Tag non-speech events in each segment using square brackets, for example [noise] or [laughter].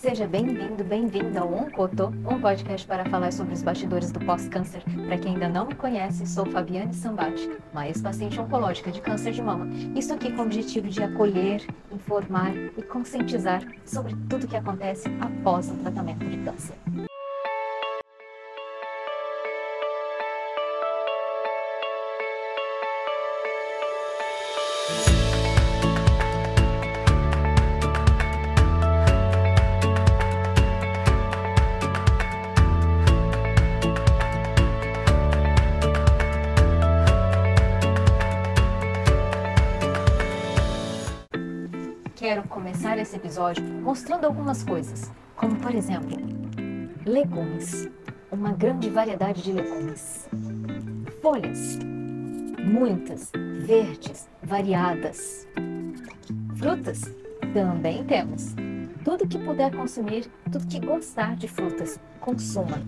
Seja bem-vindo, bem-vinda ao Oncoto, um podcast para falar sobre os bastidores do pós-câncer. Para quem ainda não me conhece, sou Fabiane Sambati, uma ex-paciente oncológica de câncer de mama. Isso aqui com o objetivo de acolher, informar e conscientizar sobre tudo o que acontece após o tratamento de câncer. Começar esse episódio mostrando algumas coisas, como por exemplo, legumes, uma grande variedade de legumes, folhas, muitas, verdes, variadas, frutas, também temos. Tudo que puder consumir, tudo que gostar de frutas, consuma.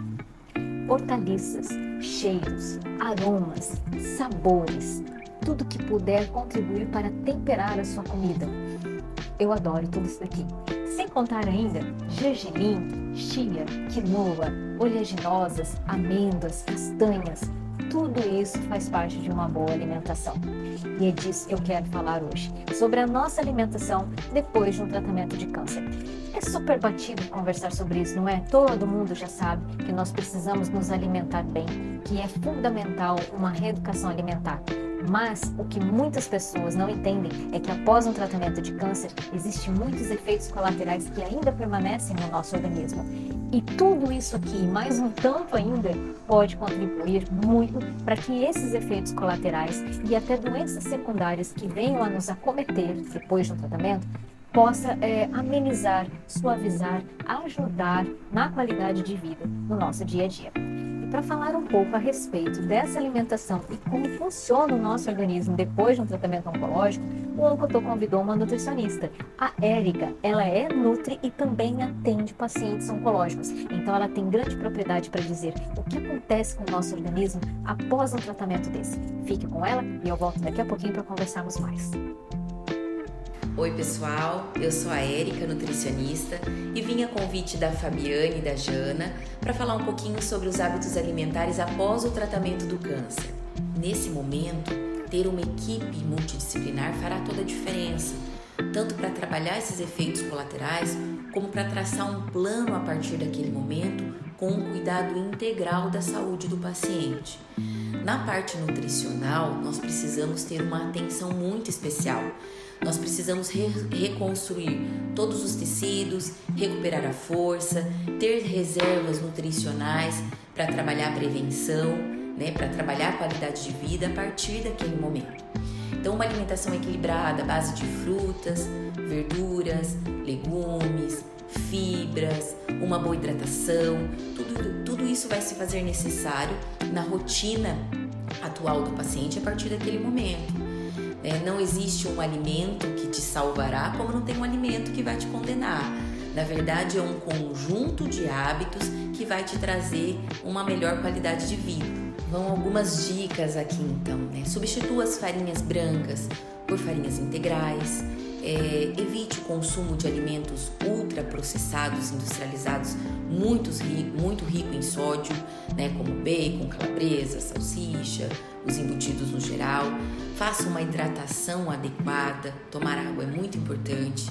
Hortaliças, cheiros, aromas, sabores, tudo que puder contribuir para temperar a sua comida eu adoro tudo isso daqui. Sem contar ainda gergelim, chia, quinoa, oleaginosas, amêndoas, castanhas. Tudo isso faz parte de uma boa alimentação. E é disso que eu quero falar hoje, sobre a nossa alimentação depois de um tratamento de câncer. É super batido conversar sobre isso, não é? Todo mundo já sabe que nós precisamos nos alimentar bem, que é fundamental uma reeducação alimentar. Mas o que muitas pessoas não entendem é que após um tratamento de câncer, existem muitos efeitos colaterais que ainda permanecem no nosso organismo. E tudo isso aqui, mais um tanto ainda, pode contribuir muito para que esses efeitos colaterais e até doenças secundárias que venham a nos acometer depois do tratamento possa é, amenizar, suavizar, ajudar na qualidade de vida no nosso dia a dia para falar um pouco a respeito dessa alimentação e como funciona o nosso organismo depois de um tratamento oncológico, o Oncotô convidou uma nutricionista. A Érica, ela é nutri e também atende pacientes oncológicos. Então ela tem grande propriedade para dizer o que acontece com o nosso organismo após um tratamento desse. Fique com ela e eu volto daqui a pouquinho para conversarmos mais. Oi, pessoal. Eu sou a Érica, nutricionista, e vim a convite da Fabiane e da Jana para falar um pouquinho sobre os hábitos alimentares após o tratamento do câncer. Nesse momento, ter uma equipe multidisciplinar fará toda a diferença, tanto para trabalhar esses efeitos colaterais, como para traçar um plano a partir daquele momento com um cuidado integral da saúde do paciente. Na parte nutricional, nós precisamos ter uma atenção muito especial nós precisamos re reconstruir todos os tecidos, recuperar a força, ter reservas nutricionais para trabalhar a prevenção, né, para trabalhar a qualidade de vida a partir daquele momento. Então, uma alimentação equilibrada, à base de frutas, verduras, legumes, fibras, uma boa hidratação, tudo, tudo isso vai se fazer necessário na rotina atual do paciente a partir daquele momento. É, não existe um alimento que te salvará, como não tem um alimento que vai te condenar. Na verdade, é um conjunto de hábitos que vai te trazer uma melhor qualidade de vida. Vão algumas dicas aqui então. Né? Substitua as farinhas brancas por farinhas integrais. Consumo de alimentos ultraprocessados, industrializados, muito, muito rico em sódio, né, como bacon, calabresa, salsicha, os embutidos no geral. Faça uma hidratação adequada, tomar água é muito importante.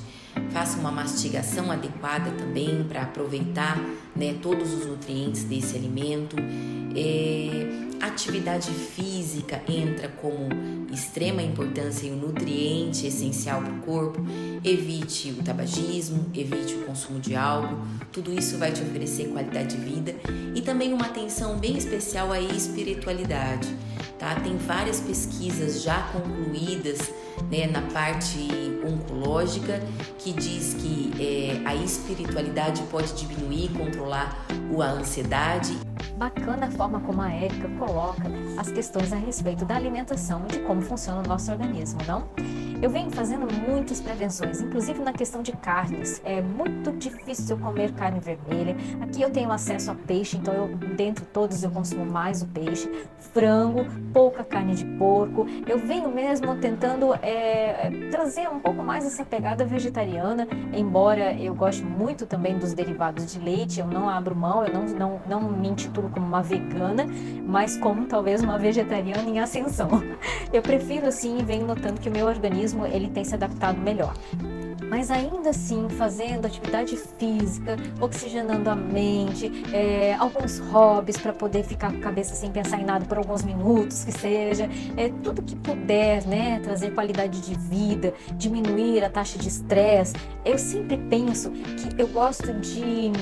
Faça uma mastigação adequada também para aproveitar né, todos os nutrientes desse alimento. É, atividade física entra como extrema importância e um nutriente essencial para o corpo. Evite o tabagismo, evite o consumo de álcool. Tudo isso vai te oferecer qualidade de vida e também uma atenção bem especial à espiritualidade. Tá? Tem várias pesquisas já concluídas né, na parte oncológica que diz que é, a espiritualidade pode diminuir, controlar a ansiedade. bacana a forma como a Érica coloca as questões a respeito da alimentação e de como funciona o nosso organismo, não? Eu venho fazendo muitas prevenções, inclusive na questão de carnes. É muito difícil comer carne vermelha. Aqui eu tenho acesso a peixe, então eu dentro todos eu consumo mais o peixe, frango, pouca carne de porco. Eu venho mesmo tentando é, trazer um pouco mais essa pegada vegetariana, embora eu goste muito também dos derivados de leite. Eu não abro mão, eu não, não, não me intitulo como uma vegana, mas como talvez uma vegetariana em ascensão. [laughs] Eu prefiro assim e venho notando que o meu organismo ele tem se adaptado melhor mas ainda assim fazendo atividade física, oxigenando a mente, é, alguns hobbies para poder ficar com a cabeça sem pensar em nada por alguns minutos, que seja, é, tudo que puder, né, trazer qualidade de vida, diminuir a taxa de estresse. Eu sempre penso que eu gosto de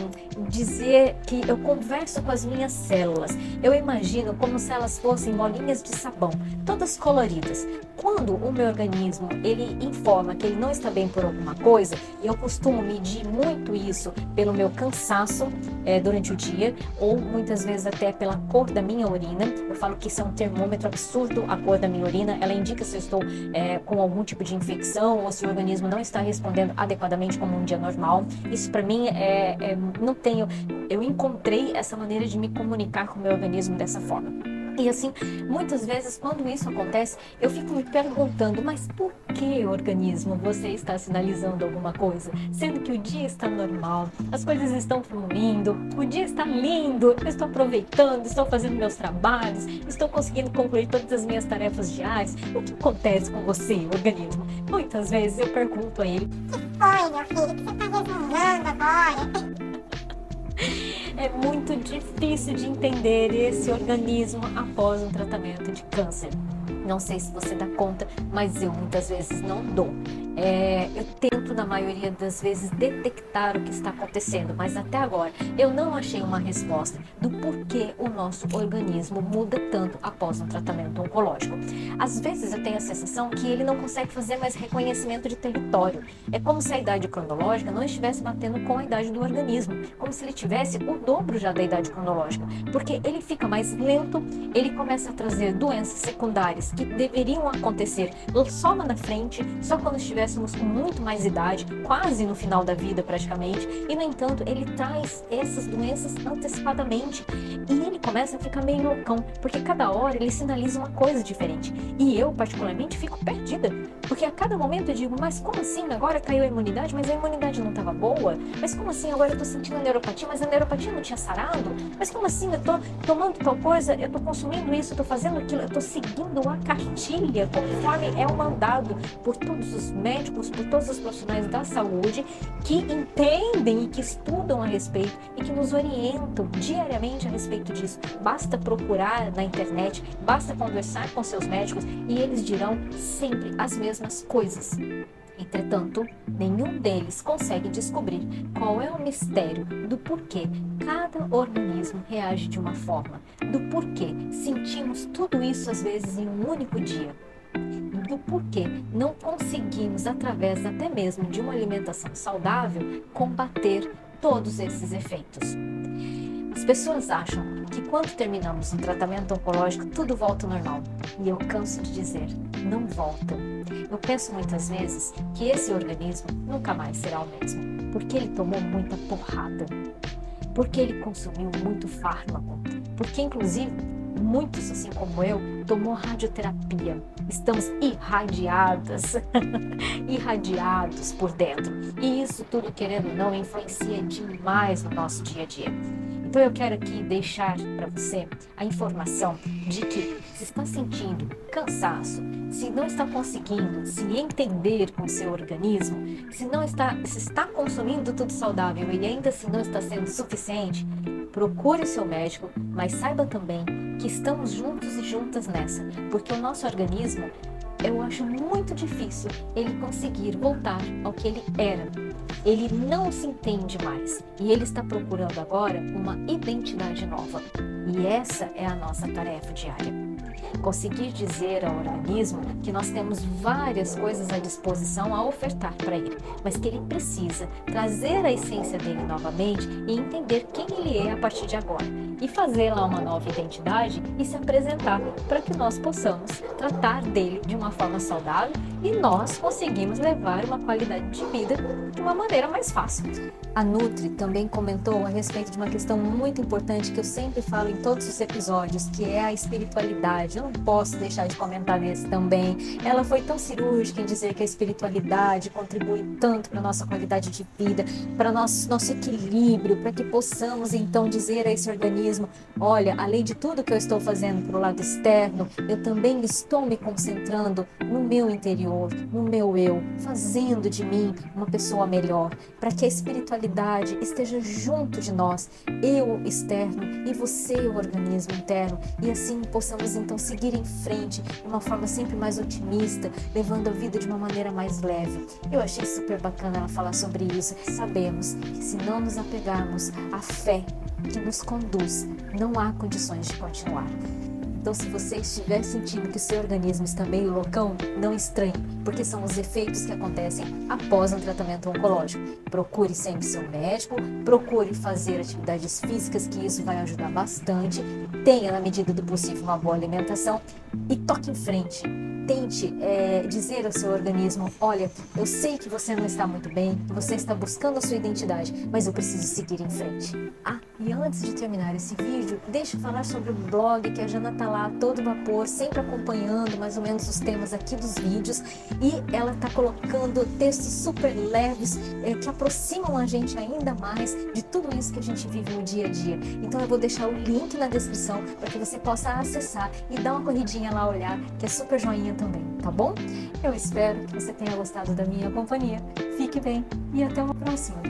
dizer que eu converso com as minhas células. Eu imagino como se elas fossem bolinhas de sabão, todas coloridas. Quando o meu organismo ele informa que ele não está bem por alguma coisa, e eu costumo medir muito isso pelo meu cansaço é, durante o dia, ou muitas vezes até pela cor da minha urina. Eu falo que isso é um termômetro absurdo, a cor da minha urina. Ela indica se eu estou é, com algum tipo de infecção ou se o organismo não está respondendo adequadamente como um dia normal. Isso para mim é, é, não tenho. Eu encontrei essa maneira de me comunicar com o meu organismo dessa forma. E assim, muitas vezes quando isso acontece, eu fico me perguntando, mas por que organismo você está sinalizando alguma coisa? Sendo que o dia está normal, as coisas estão fluindo, o dia está lindo, eu estou aproveitando, estou fazendo meus trabalhos, estou conseguindo concluir todas as minhas tarefas diárias. O que acontece com você, organismo? Muitas vezes eu pergunto a ele: O que foi, meu filho? O que você está resmungando agora? É muito difícil de entender esse organismo após um tratamento de câncer. Não sei se você dá conta, mas eu muitas vezes não dou. É, eu tento, na maioria das vezes, detectar o que está acontecendo, mas até agora eu não achei uma resposta do porquê o nosso organismo muda tanto após um tratamento oncológico. Às vezes eu tenho a sensação que ele não consegue fazer mais reconhecimento de território. É como se a idade cronológica não estivesse batendo com a idade do organismo, como se ele tivesse o dobro já da idade cronológica, porque ele fica mais lento, ele começa a trazer doenças secundárias que deveriam acontecer só lá na frente, só quando estivéssemos com muito mais idade, quase no final da vida praticamente, e no entanto ele traz essas doenças antecipadamente. E começa a ficar meio loucão, porque cada hora ele sinaliza uma coisa diferente. E eu, particularmente, fico perdida, porque a cada momento eu digo, mas como assim? Agora caiu a imunidade, mas a imunidade não estava boa? Mas como assim? Agora eu tô sentindo a neuropatia, mas a neuropatia não tinha sarado? Mas como assim? Eu tô tomando tal coisa, eu tô consumindo isso, eu tô fazendo aquilo, eu tô seguindo a cartilha conforme é o mandado por todos os médicos, por todos os profissionais da saúde que entendem e que estudam a respeito e que nos orientam diariamente a respeito disso. Basta procurar na internet, basta conversar com seus médicos e eles dirão sempre as mesmas coisas. Entretanto, nenhum deles consegue descobrir qual é o mistério do porquê cada organismo reage de uma forma, do porquê sentimos tudo isso às vezes em um único dia do porquê não conseguimos, através até mesmo de uma alimentação saudável, combater todos esses efeitos. As pessoas acham que quando terminamos um tratamento oncológico tudo volta ao normal. E eu canso de dizer, não volta. Eu penso muitas vezes que esse organismo nunca mais será o mesmo, porque ele tomou muita porrada, porque ele consumiu muito fármaco, porque inclusive muitos, assim como eu, tomou radioterapia. Estamos irradiadas, [laughs] irradiados por dentro. E isso tudo, querendo ou não, influencia demais no nosso dia a dia. Então eu quero aqui deixar para você a informação de que se está sentindo cansaço, se não está conseguindo se entender com o seu organismo, se não está, se está consumindo tudo saudável e ainda assim não está sendo suficiente, procure o seu médico, mas saiba também que estamos juntos e juntas nessa, porque o nosso organismo, eu acho muito difícil ele conseguir voltar ao que ele era. Ele não se entende mais. E ele está procurando agora uma identidade nova. E essa é a nossa tarefa diária. Conseguir dizer ao organismo que nós temos várias coisas à disposição a ofertar para ele, mas que ele precisa trazer a essência dele novamente e entender quem ele é a partir de agora. E fazer lá uma nova identidade e se apresentar para que nós possamos tratar dele de uma forma saudável e nós conseguimos levar uma qualidade de vida de uma maneira mais fácil. A Nutri também comentou a respeito de uma questão muito importante que eu sempre falo em todos os episódios, que é a espiritualidade. Eu não posso deixar de comentar nesse também. Ela foi tão cirúrgica em dizer que a espiritualidade contribui tanto para nossa qualidade de vida, para nosso nosso equilíbrio, para que possamos então dizer a esse organismo, olha, além de tudo que eu estou fazendo para o lado externo, eu também estou me concentrando no meu interior, no meu eu, fazendo de mim uma pessoa melhor, para que a espiritualidade esteja junto de nós, eu externo e você o organismo interno, e assim possamos então seguir em frente de uma forma sempre mais otimista, levando a vida de uma maneira mais leve. Eu achei super bacana ela falar sobre isso. Sabemos que se não nos apegarmos à fé que nos conduz, não há condições de continuar. Então, se você estiver sentindo que o seu organismo está meio loucão, não estranhe, porque são os efeitos que acontecem após um tratamento oncológico. Procure sempre seu médico, procure fazer atividades físicas, que isso vai ajudar bastante. Tenha, na medida do possível, uma boa alimentação e toque em frente tente é, dizer ao seu organismo: olha, eu sei que você não está muito bem, que você está buscando a sua identidade, mas eu preciso seguir em frente. Ah, e antes de terminar esse vídeo, deixa eu falar sobre o blog que a Jana tá lá todo vapor, sempre acompanhando mais ou menos os temas aqui dos vídeos e ela tá colocando textos super leves é, que aproximam a gente ainda mais de tudo isso que a gente vive no dia a dia. Então eu vou deixar o link na descrição para que você possa acessar e dar uma corridinha lá olhar, que é super joinha também, tá bom? Eu espero que você tenha gostado da minha companhia. Fique bem e até uma próxima!